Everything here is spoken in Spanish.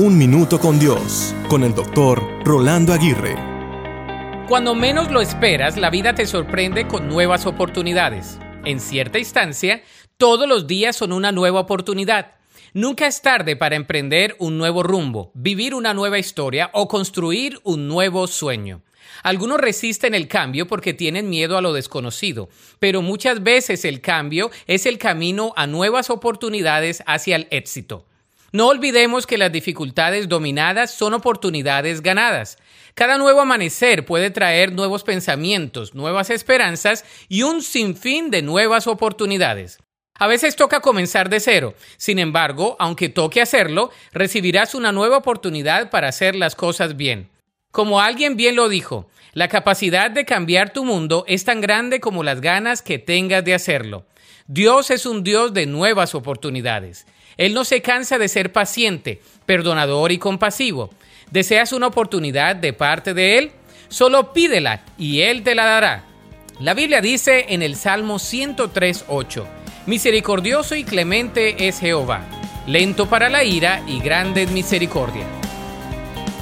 Un Minuto con Dios, con el doctor Rolando Aguirre. Cuando menos lo esperas, la vida te sorprende con nuevas oportunidades. En cierta instancia, todos los días son una nueva oportunidad. Nunca es tarde para emprender un nuevo rumbo, vivir una nueva historia o construir un nuevo sueño. Algunos resisten el cambio porque tienen miedo a lo desconocido, pero muchas veces el cambio es el camino a nuevas oportunidades hacia el éxito. No olvidemos que las dificultades dominadas son oportunidades ganadas. Cada nuevo amanecer puede traer nuevos pensamientos, nuevas esperanzas y un sinfín de nuevas oportunidades. A veces toca comenzar de cero. Sin embargo, aunque toque hacerlo, recibirás una nueva oportunidad para hacer las cosas bien. Como alguien bien lo dijo, la capacidad de cambiar tu mundo es tan grande como las ganas que tengas de hacerlo. Dios es un Dios de nuevas oportunidades. Él no se cansa de ser paciente, perdonador y compasivo. ¿Deseas una oportunidad de parte de Él? Solo pídela y Él te la dará. La Biblia dice en el Salmo 103.8, Misericordioso y clemente es Jehová, lento para la ira y grande en misericordia.